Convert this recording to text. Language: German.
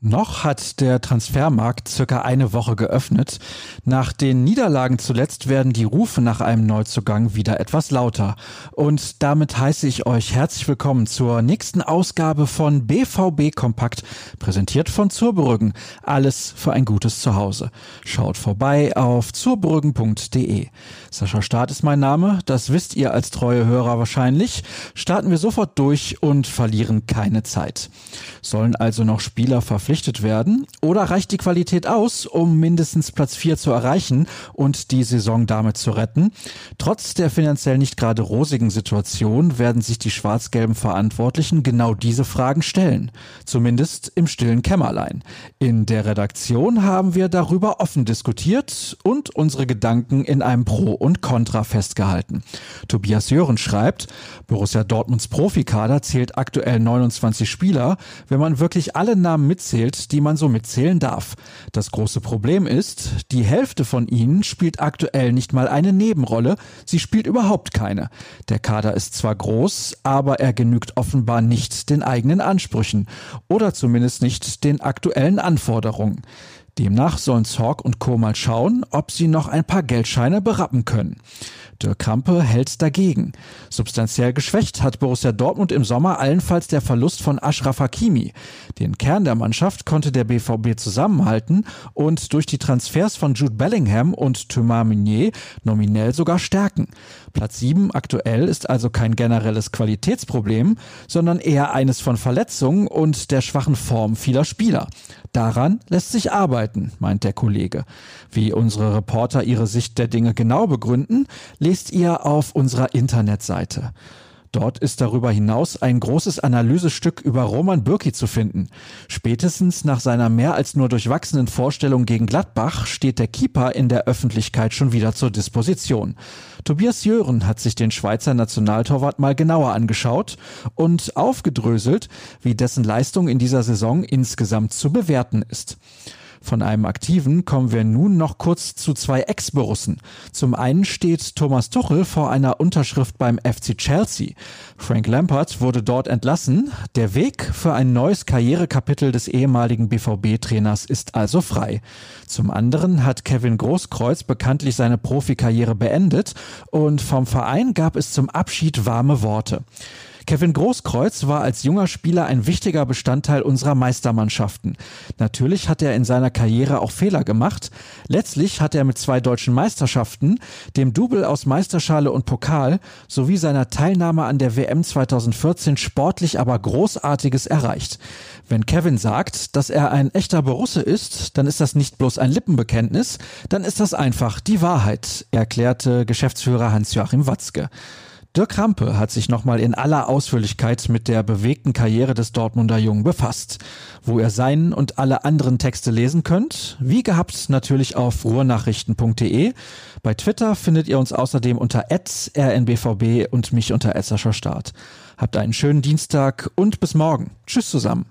Noch hat der Transfermarkt circa eine Woche geöffnet. Nach den Niederlagen zuletzt werden die Rufe nach einem Neuzugang wieder etwas lauter. Und damit heiße ich euch herzlich willkommen zur nächsten Ausgabe von BVB Kompakt, präsentiert von Zurbrüggen. Alles für ein gutes Zuhause. Schaut vorbei auf zurbrüggen.de. Sascha Staat ist mein Name, das wisst ihr als treue Hörer wahrscheinlich. Starten wir sofort durch und verlieren keine Zeit. Sollen also noch Spieler verpflichtet verpflichtet werden? Oder reicht die Qualität aus, um mindestens Platz 4 zu erreichen und die Saison damit zu retten? Trotz der finanziell nicht gerade rosigen Situation werden sich die schwarz-gelben Verantwortlichen genau diese Fragen stellen. Zumindest im stillen Kämmerlein. In der Redaktion haben wir darüber offen diskutiert und unsere Gedanken in einem Pro und Contra festgehalten. Tobias Jören schreibt, Borussia Dortmunds Profikader zählt aktuell 29 Spieler. Wenn man wirklich alle Namen mitzählt, mitzählt, die man so mitzählen darf. Das große Problem ist, die Hälfte von ihnen spielt aktuell nicht mal eine Nebenrolle, sie spielt überhaupt keine. Der Kader ist zwar groß, aber er genügt offenbar nicht den eigenen Ansprüchen oder zumindest nicht den aktuellen Anforderungen. Demnach sollen Zorg und Co. mal schauen, ob sie noch ein paar Geldscheine berappen können. Dirk Krampe hält dagegen. Substanziell geschwächt hat Borussia Dortmund im Sommer allenfalls der Verlust von Ashraf Hakimi. Den Kern der Mannschaft konnte der BVB zusammenhalten und durch die Transfers von Jude Bellingham und Thomas Meunier nominell sogar stärken. Platz 7 aktuell ist also kein generelles Qualitätsproblem, sondern eher eines von Verletzungen und der schwachen Form vieler Spieler. Daran lässt sich arbeiten, meint der Kollege. Wie unsere Reporter ihre Sicht der Dinge genau begründen, lest ihr auf unserer Internetseite. Dort ist darüber hinaus ein großes Analysestück über Roman Bürki zu finden. Spätestens nach seiner mehr als nur durchwachsenen Vorstellung gegen Gladbach steht der Keeper in der Öffentlichkeit schon wieder zur Disposition. Tobias Jören hat sich den Schweizer Nationaltorwart mal genauer angeschaut und aufgedröselt, wie dessen Leistung in dieser Saison insgesamt zu bewerten ist. Von einem Aktiven kommen wir nun noch kurz zu zwei Ex-Borussen. Zum einen steht Thomas Tuchel vor einer Unterschrift beim FC Chelsea. Frank Lampard wurde dort entlassen. Der Weg für ein neues Karrierekapitel des ehemaligen BVB-Trainers ist also frei. Zum anderen hat Kevin Großkreuz bekanntlich seine Profikarriere beendet und vom Verein gab es zum Abschied warme Worte. Kevin Großkreuz war als junger Spieler ein wichtiger Bestandteil unserer Meistermannschaften. Natürlich hat er in seiner Karriere auch Fehler gemacht. Letztlich hat er mit zwei deutschen Meisterschaften, dem Double aus Meisterschale und Pokal sowie seiner Teilnahme an der WM 2014 sportlich aber Großartiges erreicht. Wenn Kevin sagt, dass er ein echter Borusse ist, dann ist das nicht bloß ein Lippenbekenntnis, dann ist das einfach die Wahrheit, erklärte Geschäftsführer Hans-Joachim Watzke. Dirk Krampe hat sich nochmal in aller Ausführlichkeit mit der bewegten Karriere des Dortmunder Jungen befasst, wo ihr seinen und alle anderen Texte lesen könnt. Wie gehabt natürlich auf ruhrnachrichten.de. Bei Twitter findet ihr uns außerdem unter rnbvb und mich unter Start. Habt einen schönen Dienstag und bis morgen. Tschüss zusammen.